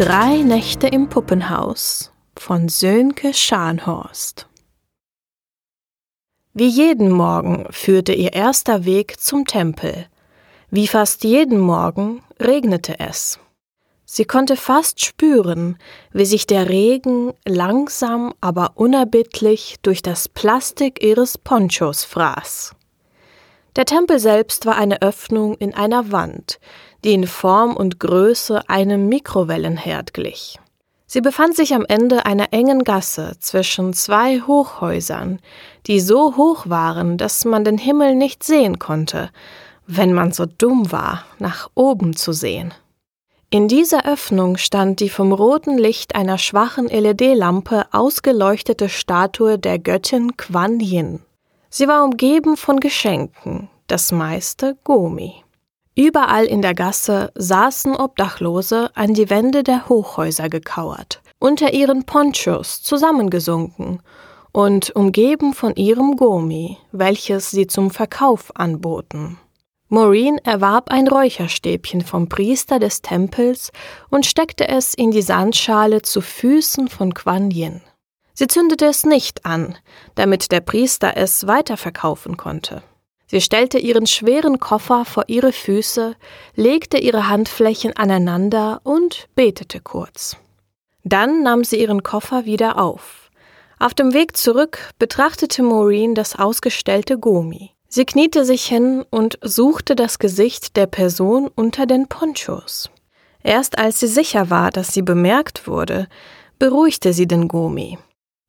Drei Nächte im Puppenhaus von Sönke Scharnhorst Wie jeden Morgen führte ihr erster Weg zum Tempel. Wie fast jeden Morgen regnete es. Sie konnte fast spüren, wie sich der Regen langsam, aber unerbittlich durch das Plastik ihres Ponchos fraß. Der Tempel selbst war eine Öffnung in einer Wand, die in Form und Größe einem Mikrowellenherd glich. Sie befand sich am Ende einer engen Gasse zwischen zwei Hochhäusern, die so hoch waren, dass man den Himmel nicht sehen konnte, wenn man so dumm war, nach oben zu sehen. In dieser Öffnung stand die vom roten Licht einer schwachen LED-Lampe ausgeleuchtete Statue der Göttin Quan Yin. Sie war umgeben von Geschenken, das meiste Gomi. Überall in der Gasse saßen Obdachlose an die Wände der Hochhäuser gekauert, unter ihren Ponchos zusammengesunken und umgeben von ihrem Gomi, welches sie zum Verkauf anboten. Maureen erwarb ein Räucherstäbchen vom Priester des Tempels und steckte es in die Sandschale zu Füßen von Quan Yin. Sie zündete es nicht an, damit der Priester es weiterverkaufen konnte. Sie stellte ihren schweren Koffer vor ihre Füße, legte ihre Handflächen aneinander und betete kurz. Dann nahm sie ihren Koffer wieder auf. Auf dem Weg zurück betrachtete Maureen das ausgestellte Gumi. Sie kniete sich hin und suchte das Gesicht der Person unter den Ponchos. Erst als sie sicher war, dass sie bemerkt wurde, beruhigte sie den Gumi.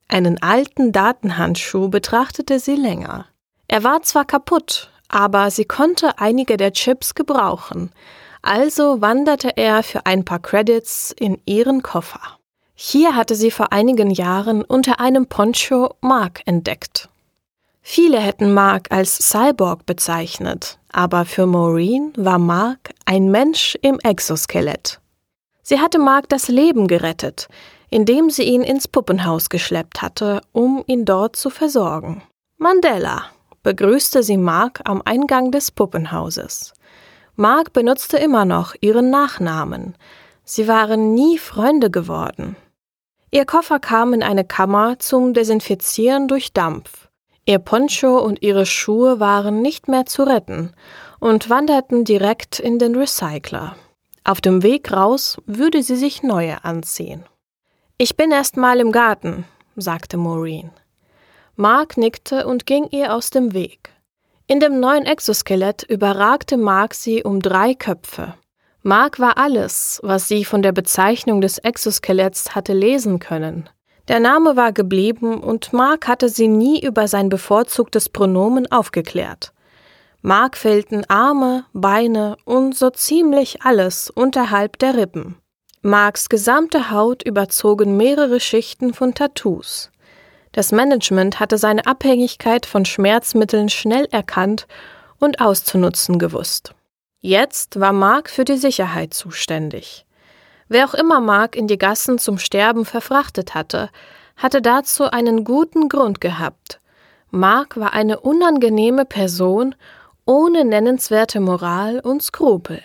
Einen alten Datenhandschuh betrachtete sie länger. Er war zwar kaputt, aber sie konnte einige der Chips gebrauchen, also wanderte er für ein paar Credits in ihren Koffer. Hier hatte sie vor einigen Jahren unter einem Poncho Mark entdeckt. Viele hätten Mark als Cyborg bezeichnet, aber für Maureen war Mark ein Mensch im Exoskelett. Sie hatte Mark das Leben gerettet, indem sie ihn ins Puppenhaus geschleppt hatte, um ihn dort zu versorgen. Mandela begrüßte sie Mark am Eingang des Puppenhauses. Mark benutzte immer noch ihren Nachnamen. Sie waren nie Freunde geworden. Ihr Koffer kam in eine Kammer zum Desinfizieren durch Dampf. Ihr Poncho und ihre Schuhe waren nicht mehr zu retten und wanderten direkt in den Recycler. Auf dem Weg raus würde sie sich neue anziehen. Ich bin erst mal im Garten, sagte Maureen. Mark nickte und ging ihr aus dem Weg. In dem neuen Exoskelett überragte Mark sie um drei Köpfe. Mark war alles, was sie von der Bezeichnung des Exoskeletts hatte lesen können. Der Name war geblieben und Mark hatte sie nie über sein bevorzugtes Pronomen aufgeklärt. Mark fehlten Arme, Beine und so ziemlich alles unterhalb der Rippen. Marks gesamte Haut überzogen mehrere Schichten von Tattoos. Das Management hatte seine Abhängigkeit von Schmerzmitteln schnell erkannt und auszunutzen gewusst. Jetzt war Mark für die Sicherheit zuständig. Wer auch immer Mark in die Gassen zum Sterben verfrachtet hatte, hatte dazu einen guten Grund gehabt. Mark war eine unangenehme Person ohne nennenswerte Moral und Skrupel.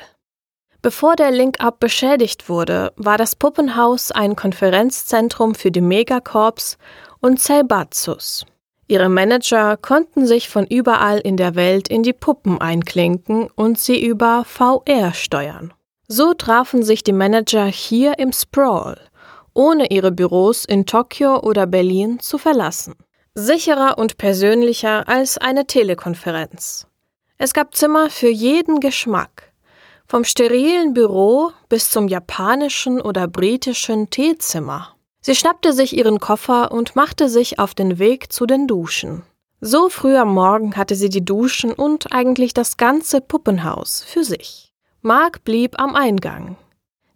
Bevor der Link-Up beschädigt wurde, war das Puppenhaus ein Konferenzzentrum für die Megacorps und Zaibatsus. Ihre Manager konnten sich von überall in der Welt in die Puppen einklinken und sie über VR steuern. So trafen sich die Manager hier im Sprawl, ohne ihre Büros in Tokio oder Berlin zu verlassen. Sicherer und persönlicher als eine Telekonferenz. Es gab Zimmer für jeden Geschmack, vom sterilen Büro bis zum japanischen oder britischen Teezimmer. Sie schnappte sich ihren Koffer und machte sich auf den Weg zu den Duschen. So früh am Morgen hatte sie die Duschen und eigentlich das ganze Puppenhaus für sich. Mark blieb am Eingang.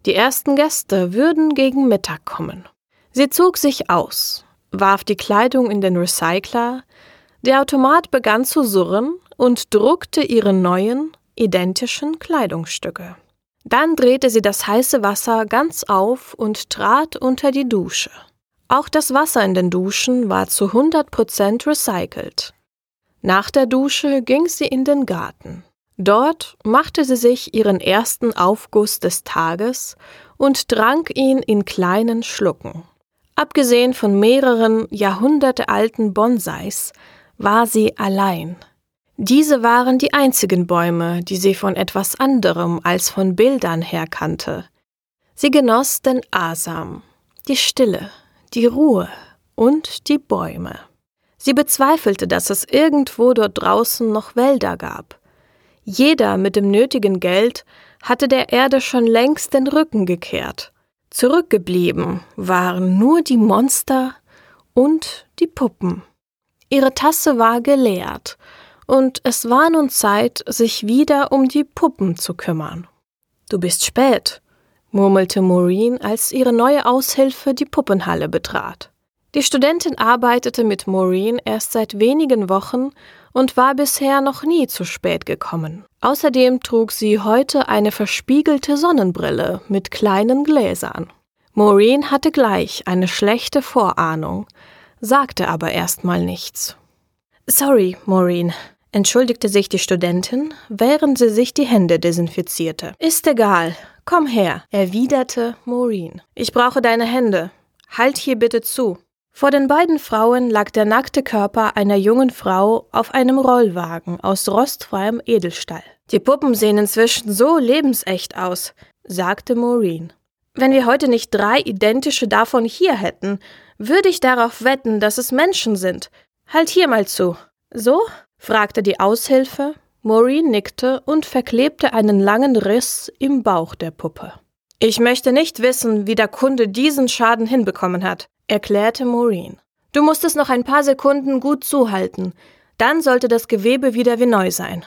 Die ersten Gäste würden gegen Mittag kommen. Sie zog sich aus, warf die Kleidung in den Recycler, der Automat begann zu surren und druckte ihre neuen, identischen Kleidungsstücke. Dann drehte sie das heiße Wasser ganz auf und trat unter die Dusche. Auch das Wasser in den Duschen war zu 100% recycelt. Nach der Dusche ging sie in den Garten. Dort machte sie sich ihren ersten Aufguss des Tages und trank ihn in kleinen Schlucken. Abgesehen von mehreren jahrhundertealten Bonsais war sie allein. Diese waren die einzigen Bäume, die sie von etwas anderem als von Bildern her kannte. Sie genoss den Asam, die Stille, die Ruhe und die Bäume. Sie bezweifelte, dass es irgendwo dort draußen noch Wälder gab. Jeder mit dem nötigen Geld hatte der Erde schon längst den Rücken gekehrt. Zurückgeblieben waren nur die Monster und die Puppen. Ihre Tasse war geleert, und es war nun Zeit, sich wieder um die Puppen zu kümmern. Du bist spät, murmelte Maureen, als ihre neue Aushilfe die Puppenhalle betrat. Die Studentin arbeitete mit Maureen erst seit wenigen Wochen und war bisher noch nie zu spät gekommen. Außerdem trug sie heute eine verspiegelte Sonnenbrille mit kleinen Gläsern. Maureen hatte gleich eine schlechte Vorahnung, sagte aber erstmal nichts. Sorry, Maureen, entschuldigte sich die Studentin, während sie sich die Hände desinfizierte. Ist egal, komm her, erwiderte Maureen. Ich brauche deine Hände. Halt hier bitte zu. Vor den beiden Frauen lag der nackte Körper einer jungen Frau auf einem Rollwagen aus rostfreiem Edelstahl. Die Puppen sehen inzwischen so lebensecht aus, sagte Maureen. Wenn wir heute nicht drei identische davon hier hätten, würde ich darauf wetten, dass es Menschen sind. Halt hier mal zu. So? Fragte die Aushilfe. Maureen nickte und verklebte einen langen Riss im Bauch der Puppe. Ich möchte nicht wissen, wie der Kunde diesen Schaden hinbekommen hat, erklärte Maureen. Du musst es noch ein paar Sekunden gut zuhalten. Dann sollte das Gewebe wieder wie neu sein.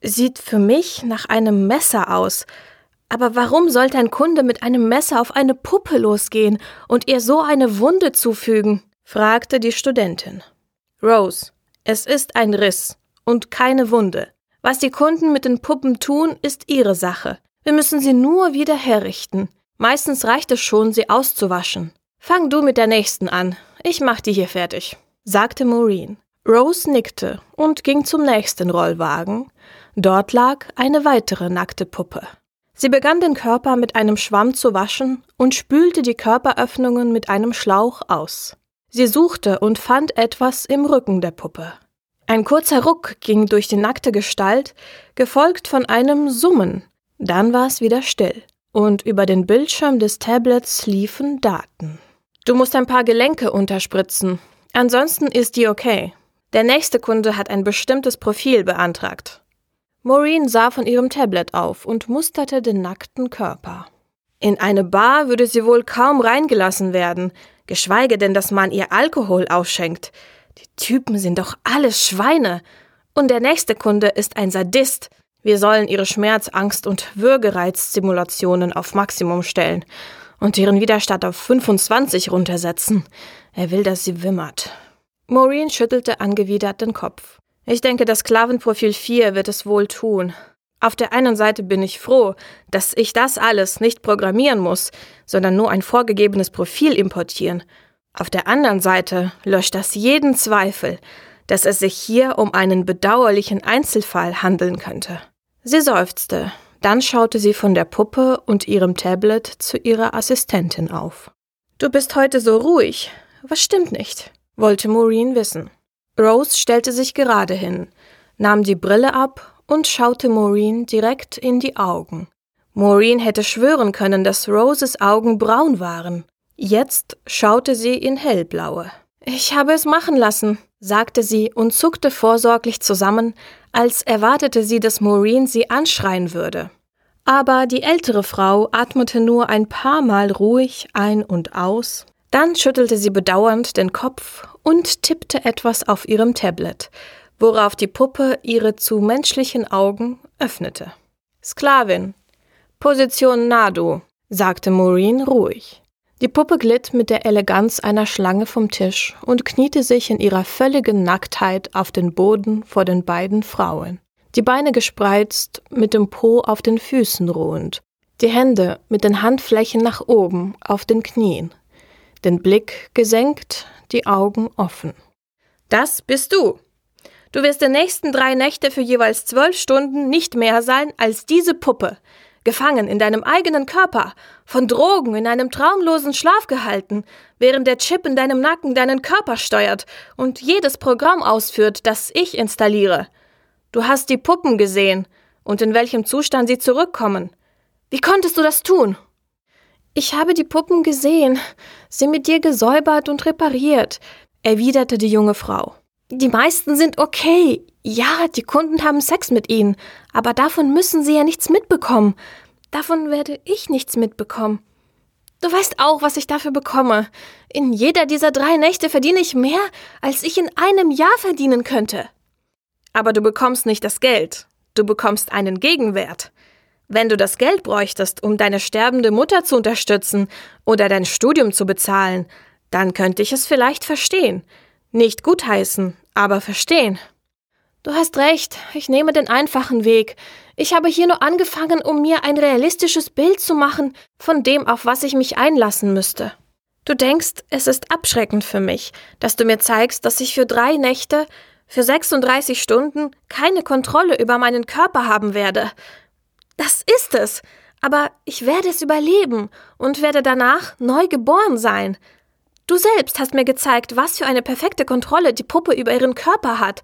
Sieht für mich nach einem Messer aus, aber warum sollte ein Kunde mit einem Messer auf eine Puppe losgehen und ihr so eine Wunde zufügen? fragte die Studentin. Rose, es ist ein Riss und keine Wunde. Was die Kunden mit den Puppen tun, ist ihre Sache. Wir müssen sie nur wieder herrichten. Meistens reicht es schon, sie auszuwaschen. Fang du mit der nächsten an. Ich mach die hier fertig, sagte Maureen. Rose nickte und ging zum nächsten Rollwagen. Dort lag eine weitere nackte Puppe. Sie begann den Körper mit einem Schwamm zu waschen und spülte die Körperöffnungen mit einem Schlauch aus. Sie suchte und fand etwas im Rücken der Puppe. Ein kurzer Ruck ging durch die nackte Gestalt, gefolgt von einem Summen. Dann war es wieder still, und über den Bildschirm des Tablets liefen Daten. Du musst ein paar Gelenke unterspritzen, ansonsten ist die okay. Der nächste Kunde hat ein bestimmtes Profil beantragt. Maureen sah von ihrem Tablet auf und musterte den nackten Körper. In eine Bar würde sie wohl kaum reingelassen werden, geschweige denn, dass man ihr Alkohol ausschenkt. Die Typen sind doch alles Schweine. Und der nächste Kunde ist ein Sadist. Wir sollen ihre Schmerz-, Angst- und Würgereizstimulationen auf Maximum stellen und ihren Widerstand auf 25 runtersetzen. Er will, dass sie wimmert. Maureen schüttelte angewidert den Kopf. Ich denke, das Sklavenprofil 4 wird es wohl tun. Auf der einen Seite bin ich froh, dass ich das alles nicht programmieren muss, sondern nur ein vorgegebenes Profil importieren. Auf der anderen Seite löscht das jeden Zweifel, dass es sich hier um einen bedauerlichen Einzelfall handeln könnte. Sie seufzte, dann schaute sie von der Puppe und ihrem Tablet zu ihrer Assistentin auf. Du bist heute so ruhig. Was stimmt nicht? wollte Maureen wissen. Rose stellte sich gerade hin, nahm die Brille ab und schaute Maureen direkt in die Augen. Maureen hätte schwören können, dass Roses Augen braun waren. Jetzt schaute sie in hellblaue. Ich habe es machen lassen, sagte sie und zuckte vorsorglich zusammen, als erwartete sie, dass Maureen sie anschreien würde. Aber die ältere Frau atmete nur ein paar Mal ruhig ein und aus, dann schüttelte sie bedauernd den Kopf und tippte etwas auf ihrem Tablet, worauf die Puppe ihre zu menschlichen Augen öffnete. Sklavin. Position Nado, sagte Maureen ruhig. Die Puppe glitt mit der Eleganz einer Schlange vom Tisch und kniete sich in ihrer völligen Nacktheit auf den Boden vor den beiden Frauen. Die Beine gespreizt, mit dem Po auf den Füßen ruhend, die Hände mit den Handflächen nach oben auf den Knien, den Blick gesenkt, die Augen offen. Das bist du. Du wirst die nächsten drei Nächte für jeweils zwölf Stunden nicht mehr sein als diese Puppe. gefangen in deinem eigenen Körper, von Drogen in einem traumlosen Schlaf gehalten, während der Chip in deinem Nacken deinen Körper steuert und jedes Programm ausführt, das ich installiere. Du hast die Puppen gesehen und in welchem Zustand sie zurückkommen. Wie konntest du das tun? Ich habe die Puppen gesehen, sie mit dir gesäubert und repariert, erwiderte die junge Frau. Die meisten sind okay. Ja, die Kunden haben Sex mit ihnen, aber davon müssen sie ja nichts mitbekommen. Davon werde ich nichts mitbekommen. Du weißt auch, was ich dafür bekomme. In jeder dieser drei Nächte verdiene ich mehr, als ich in einem Jahr verdienen könnte. Aber du bekommst nicht das Geld. Du bekommst einen Gegenwert. Wenn du das Geld bräuchtest, um deine sterbende Mutter zu unterstützen oder dein Studium zu bezahlen, dann könnte ich es vielleicht verstehen. Nicht gutheißen, aber verstehen. Du hast recht, ich nehme den einfachen Weg. Ich habe hier nur angefangen, um mir ein realistisches Bild zu machen von dem, auf was ich mich einlassen müsste. Du denkst, es ist abschreckend für mich, dass du mir zeigst, dass ich für drei Nächte, für 36 Stunden keine Kontrolle über meinen Körper haben werde. Das ist es, aber ich werde es überleben und werde danach neu geboren sein. Du selbst hast mir gezeigt, was für eine perfekte Kontrolle die Puppe über ihren Körper hat.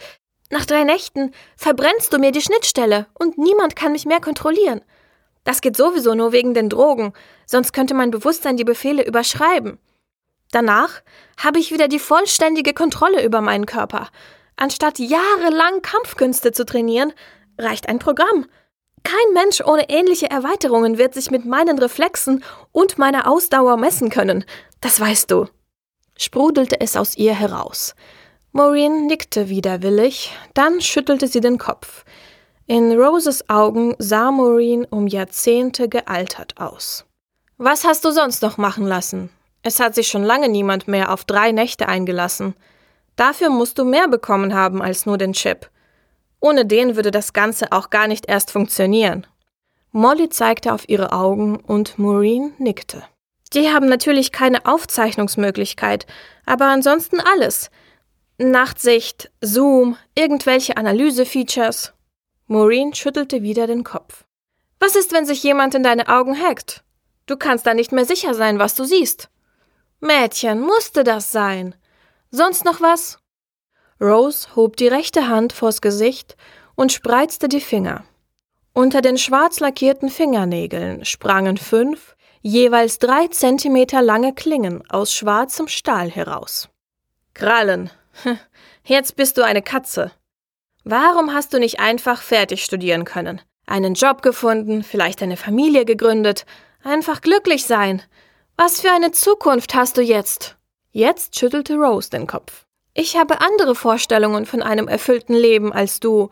Nach drei Nächten verbrennst du mir die Schnittstelle und niemand kann mich mehr kontrollieren. Das geht sowieso nur wegen den Drogen, sonst könnte mein Bewusstsein die Befehle überschreiben. Danach habe ich wieder die vollständige Kontrolle über meinen Körper. Anstatt jahrelang Kampfkünste zu trainieren, reicht ein Programm. Kein Mensch ohne ähnliche Erweiterungen wird sich mit meinen Reflexen und meiner Ausdauer messen können. Das weißt du sprudelte es aus ihr heraus. Maureen nickte widerwillig, dann schüttelte sie den Kopf. In Roses Augen sah Maureen um Jahrzehnte gealtert aus. Was hast du sonst noch machen lassen? Es hat sich schon lange niemand mehr auf drei Nächte eingelassen. Dafür musst du mehr bekommen haben als nur den Chip. Ohne den würde das Ganze auch gar nicht erst funktionieren. Molly zeigte auf ihre Augen und Maureen nickte. Die haben natürlich keine Aufzeichnungsmöglichkeit, aber ansonsten alles. Nachtsicht, Zoom, irgendwelche Analysefeatures. Maureen schüttelte wieder den Kopf. Was ist, wenn sich jemand in deine Augen hackt? Du kannst da nicht mehr sicher sein, was du siehst. Mädchen, musste das sein. Sonst noch was? Rose hob die rechte Hand vors Gesicht und spreizte die Finger. Unter den schwarz lackierten Fingernägeln sprangen fünf, jeweils drei Zentimeter lange Klingen aus schwarzem Stahl heraus. Krallen. Jetzt bist du eine Katze. Warum hast du nicht einfach fertig studieren können? Einen Job gefunden, vielleicht eine Familie gegründet, einfach glücklich sein. Was für eine Zukunft hast du jetzt? Jetzt schüttelte Rose den Kopf. Ich habe andere Vorstellungen von einem erfüllten Leben als du.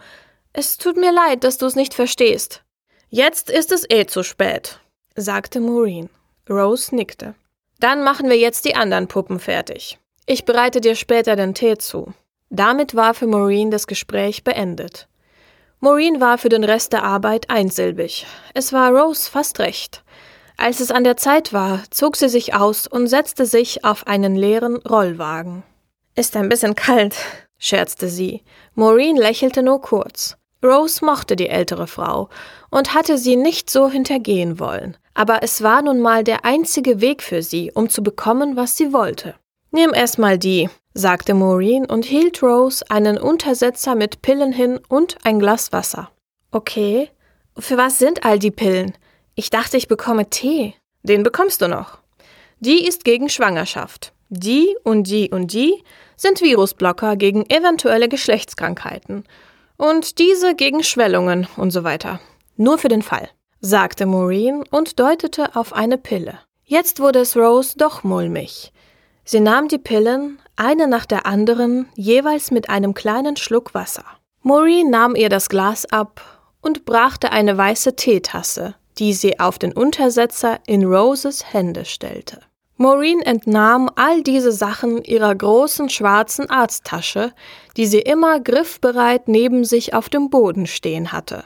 Es tut mir leid, dass du es nicht verstehst. Jetzt ist es eh zu spät sagte Maureen. Rose nickte. Dann machen wir jetzt die anderen Puppen fertig. Ich bereite dir später den Tee zu. Damit war für Maureen das Gespräch beendet. Maureen war für den Rest der Arbeit einsilbig. Es war Rose fast recht. Als es an der Zeit war, zog sie sich aus und setzte sich auf einen leeren Rollwagen. Ist ein bisschen kalt, scherzte sie. Maureen lächelte nur kurz. Rose mochte die ältere Frau und hatte sie nicht so hintergehen wollen aber es war nun mal der einzige Weg für sie, um zu bekommen, was sie wollte. Nimm erst mal die, sagte Maureen und hielt Rose einen Untersetzer mit Pillen hin und ein Glas Wasser. Okay, für was sind all die Pillen? Ich dachte, ich bekomme Tee. Den bekommst du noch. Die ist gegen Schwangerschaft. Die und die und die sind Virusblocker gegen eventuelle Geschlechtskrankheiten. Und diese gegen Schwellungen und so weiter. Nur für den Fall sagte Maureen und deutete auf eine Pille. Jetzt wurde es Rose doch mulmig. Sie nahm die Pillen, eine nach der anderen, jeweils mit einem kleinen Schluck Wasser. Maureen nahm ihr das Glas ab und brachte eine weiße Teetasse, die sie auf den Untersetzer in Roses Hände stellte. Maureen entnahm all diese Sachen ihrer großen schwarzen Arzttasche, die sie immer griffbereit neben sich auf dem Boden stehen hatte.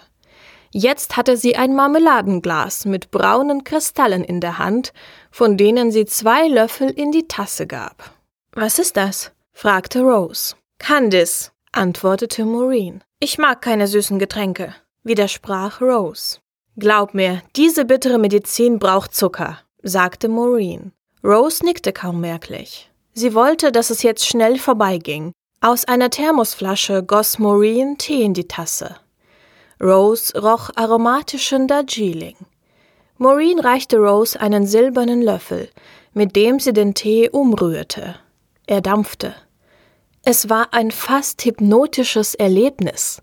Jetzt hatte sie ein Marmeladenglas mit braunen Kristallen in der Hand, von denen sie zwei Löffel in die Tasse gab. Was ist das? fragte Rose. Candice, antwortete Maureen. Ich mag keine süßen Getränke, widersprach Rose. Glaub mir, diese bittere Medizin braucht Zucker, sagte Maureen. Rose nickte kaum merklich. Sie wollte, dass es jetzt schnell vorbeiging. Aus einer Thermosflasche goss Maureen Tee in die Tasse. Rose roch aromatischen Darjeeling. Maureen reichte Rose einen silbernen Löffel, mit dem sie den Tee umrührte. Er dampfte. Es war ein fast hypnotisches Erlebnis.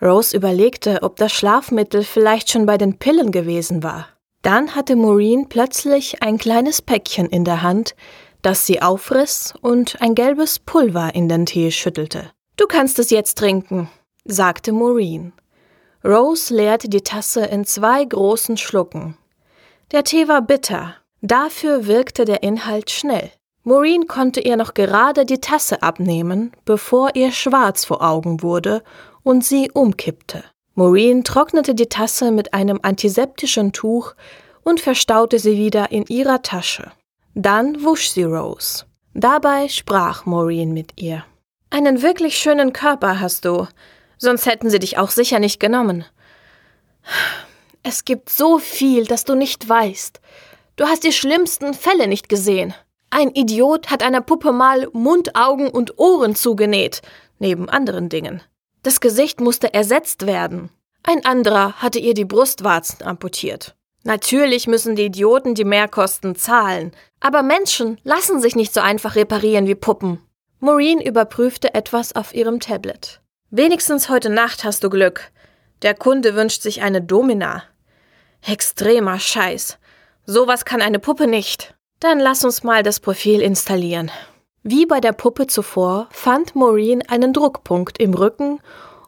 Rose überlegte, ob das Schlafmittel vielleicht schon bei den Pillen gewesen war. Dann hatte Maureen plötzlich ein kleines Päckchen in der Hand, das sie aufriss und ein gelbes Pulver in den Tee schüttelte. Du kannst es jetzt trinken, sagte Maureen. Rose leerte die Tasse in zwei großen Schlucken. Der Tee war bitter, dafür wirkte der Inhalt schnell. Maureen konnte ihr noch gerade die Tasse abnehmen, bevor ihr schwarz vor Augen wurde und sie umkippte. Maureen trocknete die Tasse mit einem antiseptischen Tuch und verstaute sie wieder in ihrer Tasche. Dann wusch sie Rose. Dabei sprach Maureen mit ihr. Einen wirklich schönen Körper hast du, sonst hätten sie dich auch sicher nicht genommen. Es gibt so viel, das du nicht weißt. Du hast die schlimmsten Fälle nicht gesehen. Ein Idiot hat einer Puppe mal Mund, Augen und Ohren zugenäht, neben anderen Dingen. Das Gesicht musste ersetzt werden. Ein anderer hatte ihr die Brustwarzen amputiert. Natürlich müssen die Idioten die Mehrkosten zahlen, aber Menschen lassen sich nicht so einfach reparieren wie Puppen. Maureen überprüfte etwas auf ihrem Tablet. Wenigstens heute Nacht hast du Glück. Der Kunde wünscht sich eine Domina. Extremer Scheiß. Sowas kann eine Puppe nicht. Dann lass uns mal das Profil installieren. Wie bei der Puppe zuvor fand Maureen einen Druckpunkt im Rücken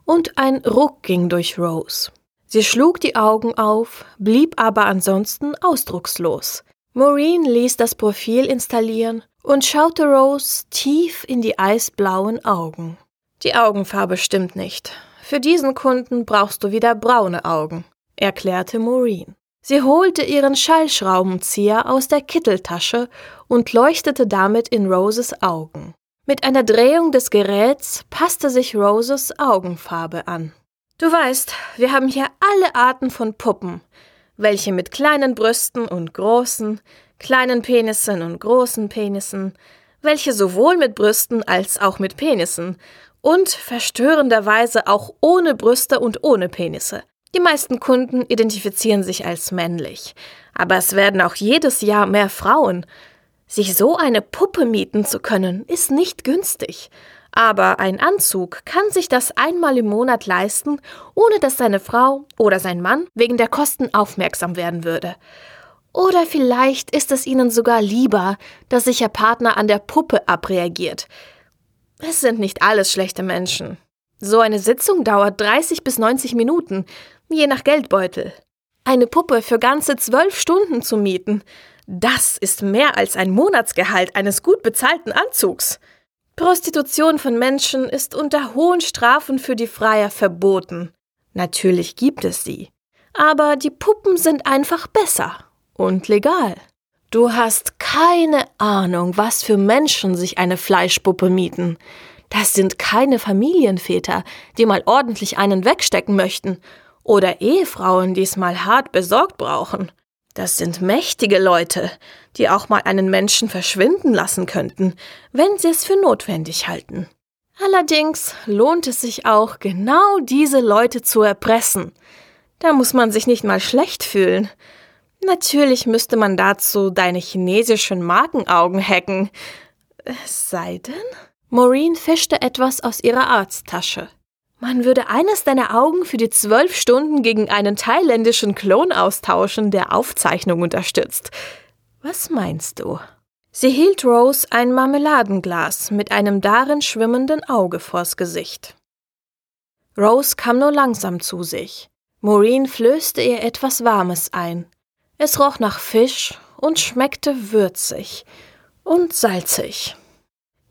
und ein Ruck ging durch Rose. Sie schlug die Augen auf, blieb aber ansonsten ausdruckslos. Maureen ließ das Profil installieren und schaute Rose tief in die eisblauen Augen. Die Augenfarbe stimmt nicht. Für diesen Kunden brauchst du wieder braune Augen, erklärte Maureen. Sie holte ihren Schallschraubenzieher aus der Kitteltasche und leuchtete damit in Roses Augen. Mit einer Drehung des Geräts passte sich Roses Augenfarbe an. Du weißt, wir haben hier alle Arten von Puppen, welche mit kleinen Brüsten und großen, kleinen Penissen und großen Penissen, welche sowohl mit Brüsten als auch mit Penissen und verstörenderweise auch ohne Brüste und ohne Penisse. Die meisten Kunden identifizieren sich als männlich, aber es werden auch jedes Jahr mehr Frauen. Sich so eine Puppe mieten zu können, ist nicht günstig. Aber ein Anzug kann sich das einmal im Monat leisten, ohne dass seine Frau oder sein Mann wegen der Kosten aufmerksam werden würde. Oder vielleicht ist es ihnen sogar lieber, dass sich ihr Partner an der Puppe abreagiert. Es sind nicht alles schlechte Menschen. So eine Sitzung dauert 30 bis 90 Minuten, je nach Geldbeutel. Eine Puppe für ganze zwölf Stunden zu mieten, das ist mehr als ein Monatsgehalt eines gut bezahlten Anzugs. Prostitution von Menschen ist unter hohen Strafen für die Freier verboten. Natürlich gibt es sie. Aber die Puppen sind einfach besser und legal. Du hast keine Ahnung, was für Menschen sich eine Fleischpuppe mieten. Das sind keine Familienväter, die mal ordentlich einen wegstecken möchten, oder Ehefrauen, die es mal hart besorgt brauchen. Das sind mächtige Leute, die auch mal einen Menschen verschwinden lassen könnten, wenn sie es für notwendig halten. Allerdings lohnt es sich auch, genau diese Leute zu erpressen. Da muss man sich nicht mal schlecht fühlen. Natürlich müsste man dazu deine chinesischen Markenaugen hacken. Es sei denn? Maureen fischte etwas aus ihrer Arzttasche. Man würde eines deiner Augen für die zwölf Stunden gegen einen thailändischen Klon austauschen, der Aufzeichnung unterstützt. Was meinst du? Sie hielt Rose ein Marmeladenglas mit einem darin schwimmenden Auge vors Gesicht. Rose kam nur langsam zu sich. Maureen flößte ihr etwas Warmes ein. Es roch nach Fisch und schmeckte würzig und salzig.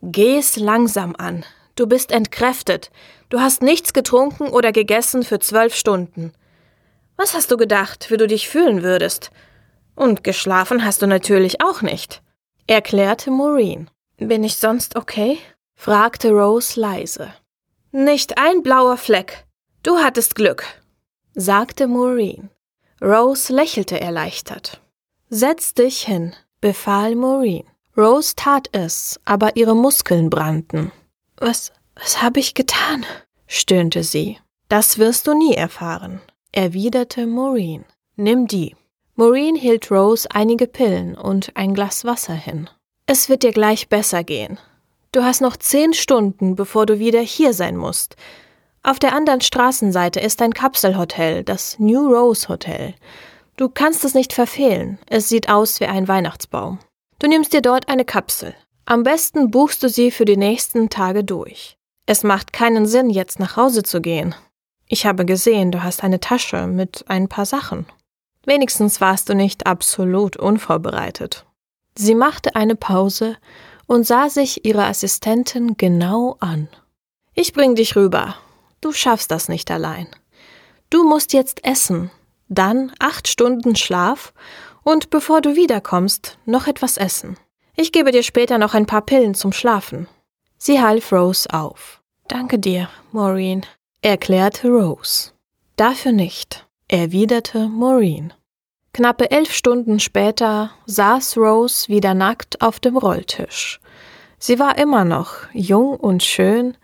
Geh es langsam an. Du bist entkräftet. Du hast nichts getrunken oder gegessen für zwölf Stunden. Was hast du gedacht, wie du dich fühlen würdest? Und geschlafen hast du natürlich auch nicht, erklärte Maureen. Bin ich sonst okay? fragte Rose leise. Nicht ein blauer Fleck. Du hattest Glück, sagte Maureen. Rose lächelte erleichtert. Setz dich hin, befahl Maureen. Rose tat es, aber ihre Muskeln brannten. Was, was habe ich getan? stöhnte sie. Das wirst du nie erfahren, erwiderte Maureen. Nimm die. Maureen hielt Rose einige Pillen und ein Glas Wasser hin. Es wird dir gleich besser gehen. Du hast noch zehn Stunden, bevor du wieder hier sein musst. Auf der anderen Straßenseite ist ein Kapselhotel, das New Rose Hotel. Du kannst es nicht verfehlen. Es sieht aus wie ein Weihnachtsbaum. Du nimmst dir dort eine Kapsel. Am besten buchst du sie für die nächsten Tage durch. Es macht keinen Sinn, jetzt nach Hause zu gehen. Ich habe gesehen, du hast eine Tasche mit ein paar Sachen. Wenigstens warst du nicht absolut unvorbereitet. Sie machte eine Pause und sah sich ihre Assistentin genau an. Ich bring dich rüber. Du schaffst das nicht allein. Du musst jetzt essen, dann acht Stunden Schlaf und bevor du wiederkommst, noch etwas essen. Ich gebe dir später noch ein paar Pillen zum Schlafen. Sie half Rose auf. Danke dir, Maureen, erklärte Rose. Dafür nicht, erwiderte Maureen. Knappe elf Stunden später saß Rose wieder nackt auf dem Rolltisch. Sie war immer noch jung und schön,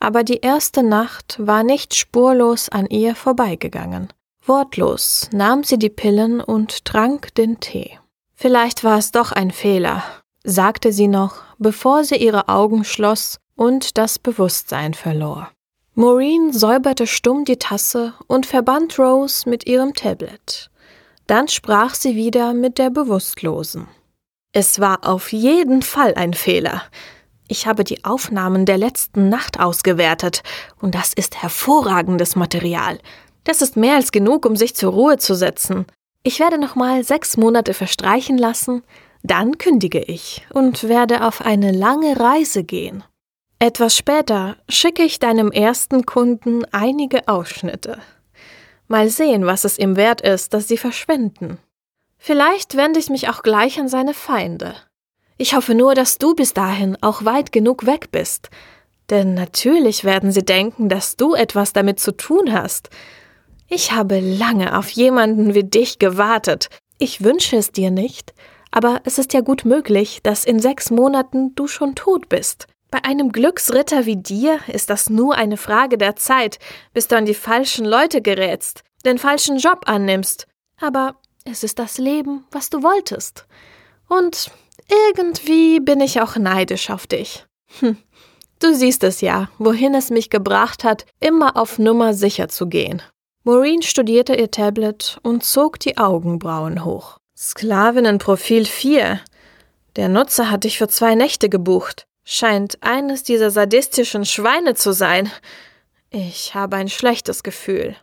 aber die erste Nacht war nicht spurlos an ihr vorbeigegangen. Wortlos nahm sie die Pillen und trank den Tee. Vielleicht war es doch ein Fehler, sagte sie noch, bevor sie ihre Augen schloss und das Bewusstsein verlor. Maureen säuberte stumm die Tasse und verband Rose mit ihrem Tablet. Dann sprach sie wieder mit der Bewusstlosen. Es war auf jeden Fall ein Fehler. Ich habe die Aufnahmen der letzten Nacht ausgewertet, und das ist hervorragendes Material. Das ist mehr als genug, um sich zur Ruhe zu setzen. Ich werde noch mal sechs Monate verstreichen lassen, dann kündige ich und werde auf eine lange Reise gehen. Etwas später schicke ich deinem ersten Kunden einige Ausschnitte. Mal sehen, was es ihm wert ist, dass sie verschwinden. Vielleicht wende ich mich auch gleich an seine Feinde. Ich hoffe nur, dass du bis dahin auch weit genug weg bist. Denn natürlich werden sie denken, dass du etwas damit zu tun hast. Ich habe lange auf jemanden wie dich gewartet. Ich wünsche es dir nicht, aber es ist ja gut möglich, dass in sechs Monaten du schon tot bist. Bei einem Glücksritter wie dir ist das nur eine Frage der Zeit, bis du an die falschen Leute gerätst, den falschen Job annimmst. Aber es ist das Leben, was du wolltest. Und irgendwie bin ich auch neidisch auf dich. Hm. Du siehst es ja, wohin es mich gebracht hat, immer auf Nummer sicher zu gehen. Maureen studierte ihr Tablet und zog die Augenbrauen hoch. Sklavinnenprofil 4. Der Nutzer hat dich für zwei Nächte gebucht. Scheint eines dieser sadistischen Schweine zu sein. Ich habe ein schlechtes Gefühl.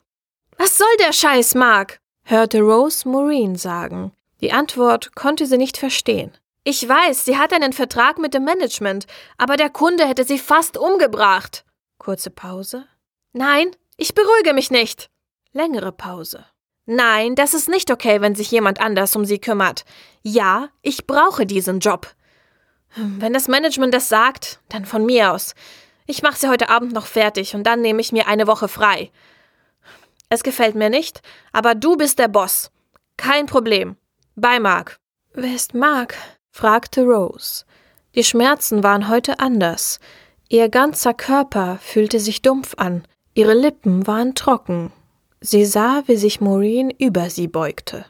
Was soll der Scheiß, Mark? hörte Rose Maureen sagen. Die Antwort konnte sie nicht verstehen. Ich weiß, sie hat einen Vertrag mit dem Management, aber der Kunde hätte sie fast umgebracht. Kurze Pause. Nein, ich beruhige mich nicht. Längere Pause. Nein, das ist nicht okay, wenn sich jemand anders um sie kümmert. Ja, ich brauche diesen Job. Wenn das Management das sagt, dann von mir aus. Ich mache sie heute Abend noch fertig und dann nehme ich mir eine Woche frei. Es gefällt mir nicht, aber du bist der Boss. Kein Problem. Bei Mark. Wer ist Mark? Fragte Rose. Die Schmerzen waren heute anders. Ihr ganzer Körper fühlte sich dumpf an, ihre Lippen waren trocken. Sie sah, wie sich Maureen über sie beugte.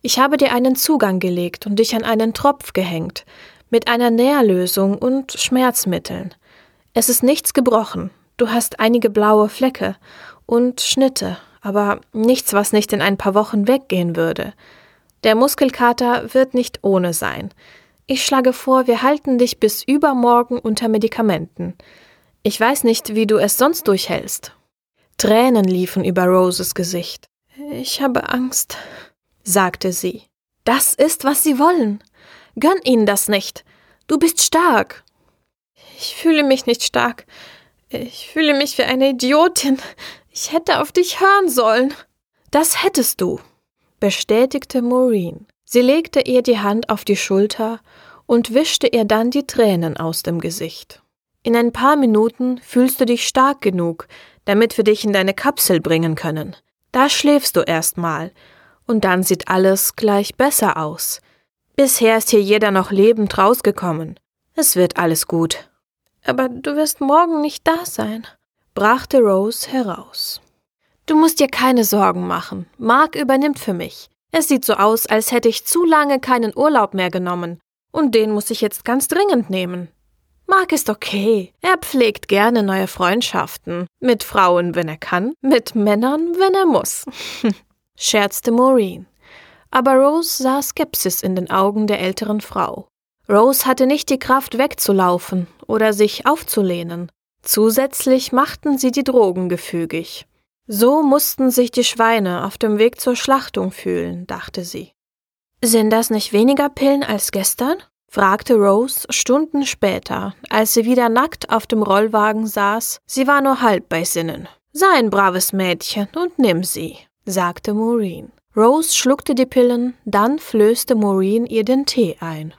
Ich habe dir einen Zugang gelegt und dich an einen Tropf gehängt mit einer Nährlösung und Schmerzmitteln. Es ist nichts gebrochen. Du hast einige blaue Flecke und Schnitte, aber nichts, was nicht in ein paar Wochen weggehen würde. Der Muskelkater wird nicht ohne sein. Ich schlage vor, wir halten dich bis übermorgen unter Medikamenten. Ich weiß nicht, wie du es sonst durchhältst. Tränen liefen über Roses Gesicht. Ich habe Angst, sagte sie. Das ist, was sie wollen. Gönn ihnen das nicht. Du bist stark. Ich fühle mich nicht stark. Ich fühle mich wie eine Idiotin. Ich hätte auf dich hören sollen. Das hättest du, bestätigte Maureen. Sie legte ihr die Hand auf die Schulter und wischte ihr dann die Tränen aus dem Gesicht. In ein paar Minuten fühlst du dich stark genug, damit wir dich in deine Kapsel bringen können. Da schläfst du erst mal und dann sieht alles gleich besser aus. Bisher ist hier jeder noch lebend rausgekommen. Es wird alles gut. Aber du wirst morgen nicht da sein, brachte Rose heraus. Du musst dir keine Sorgen machen. Mark übernimmt für mich. Es sieht so aus, als hätte ich zu lange keinen Urlaub mehr genommen. Und den muss ich jetzt ganz dringend nehmen. Mark ist okay. Er pflegt gerne neue Freundschaften. Mit Frauen, wenn er kann, mit Männern, wenn er muss. scherzte Maureen. Aber Rose sah Skepsis in den Augen der älteren Frau. Rose hatte nicht die Kraft wegzulaufen oder sich aufzulehnen. Zusätzlich machten sie die Drogen gefügig. So mussten sich die Schweine auf dem Weg zur Schlachtung fühlen, dachte sie. Sind das nicht weniger Pillen als gestern? fragte Rose Stunden später, als sie wieder nackt auf dem Rollwagen saß. Sie war nur halb bei Sinnen. Sei ein braves Mädchen und nimm sie, sagte Maureen. Rose schluckte die Pillen, dann flößte Maureen ihr den Tee ein.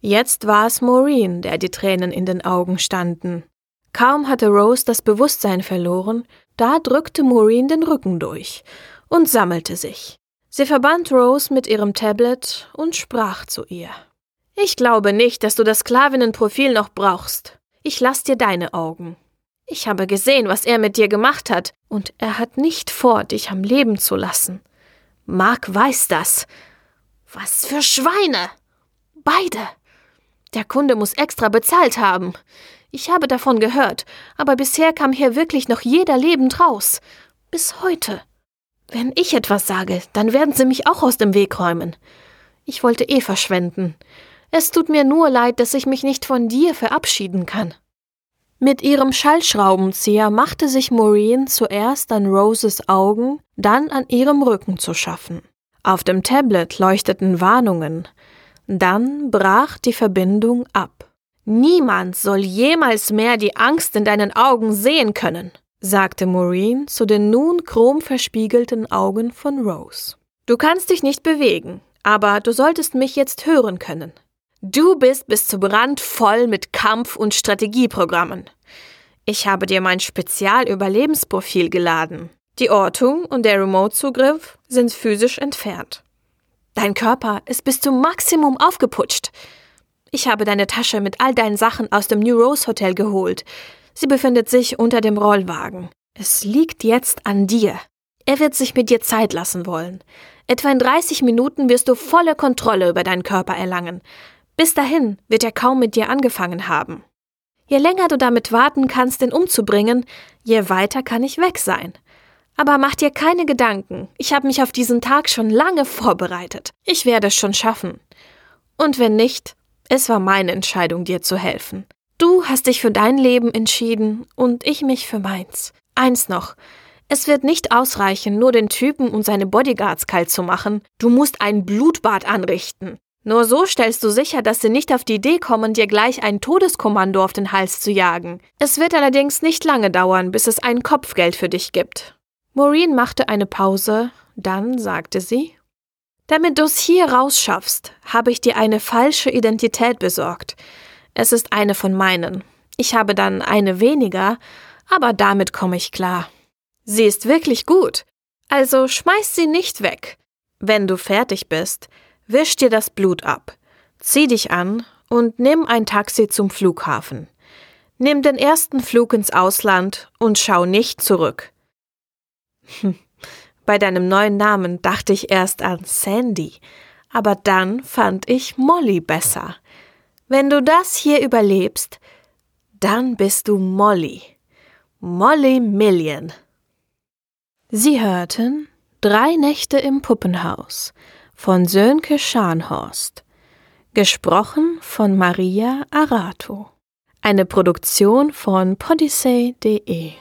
Jetzt war es Maureen, der die Tränen in den Augen standen. Kaum hatte Rose das Bewusstsein verloren, da drückte Maureen den Rücken durch und sammelte sich. Sie verband Rose mit ihrem Tablet und sprach zu ihr. Ich glaube nicht, dass du das Sklavinnenprofil noch brauchst. Ich lass dir deine Augen. Ich habe gesehen, was er mit dir gemacht hat, und er hat nicht vor, dich am Leben zu lassen. Mark weiß das. Was für Schweine! Beide! Der Kunde muss extra bezahlt haben. Ich habe davon gehört, aber bisher kam hier wirklich noch jeder lebend raus. Bis heute. Wenn ich etwas sage, dann werden sie mich auch aus dem Weg räumen. Ich wollte eh verschwenden. Es tut mir nur leid, dass ich mich nicht von dir verabschieden kann. Mit ihrem Schallschraubenzieher machte sich Maureen zuerst an Roses Augen, dann an ihrem Rücken zu schaffen. Auf dem Tablet leuchteten Warnungen. Dann brach die Verbindung ab. Niemand soll jemals mehr die Angst in deinen Augen sehen können, sagte Maureen zu den nun chromverspiegelten Augen von Rose. Du kannst dich nicht bewegen, aber du solltest mich jetzt hören können. Du bist bis zu Brand voll mit Kampf- und Strategieprogrammen. Ich habe dir mein Spezialüberlebensprofil geladen. Die Ortung und der Remote-Zugriff sind physisch entfernt. Dein Körper ist bis zum Maximum aufgeputscht. Ich habe deine Tasche mit all deinen Sachen aus dem New Rose Hotel geholt. Sie befindet sich unter dem Rollwagen. Es liegt jetzt an dir. Er wird sich mit dir Zeit lassen wollen. Etwa in 30 Minuten wirst du volle Kontrolle über deinen Körper erlangen. Bis dahin wird er kaum mit dir angefangen haben. Je länger du damit warten kannst, ihn umzubringen, je weiter kann ich weg sein. Aber mach dir keine Gedanken, ich habe mich auf diesen Tag schon lange vorbereitet. Ich werde es schon schaffen. Und wenn nicht, es war meine Entscheidung, dir zu helfen. Du hast dich für dein Leben entschieden und ich mich für meins. Eins noch, es wird nicht ausreichen, nur den Typen und seine Bodyguards kalt zu machen. Du musst ein Blutbad anrichten. Nur so stellst du sicher, dass sie nicht auf die Idee kommen, dir gleich ein Todeskommando auf den Hals zu jagen. Es wird allerdings nicht lange dauern, bis es ein Kopfgeld für dich gibt. Maureen machte eine Pause, dann sagte sie Damit du's hier rausschaffst, habe ich dir eine falsche Identität besorgt. Es ist eine von meinen. Ich habe dann eine weniger, aber damit komme ich klar. Sie ist wirklich gut. Also schmeiß sie nicht weg. Wenn du fertig bist, Wisch dir das Blut ab, zieh dich an und nimm ein Taxi zum Flughafen. Nimm den ersten Flug ins Ausland und schau nicht zurück. Hm, bei deinem neuen Namen dachte ich erst an Sandy, aber dann fand ich Molly besser. Wenn du das hier überlebst, dann bist du Molly. Molly Million. Sie hörten Drei Nächte im Puppenhaus von Sönke Scharnhorst. Gesprochen von Maria Arato. Eine Produktion von podyssey.de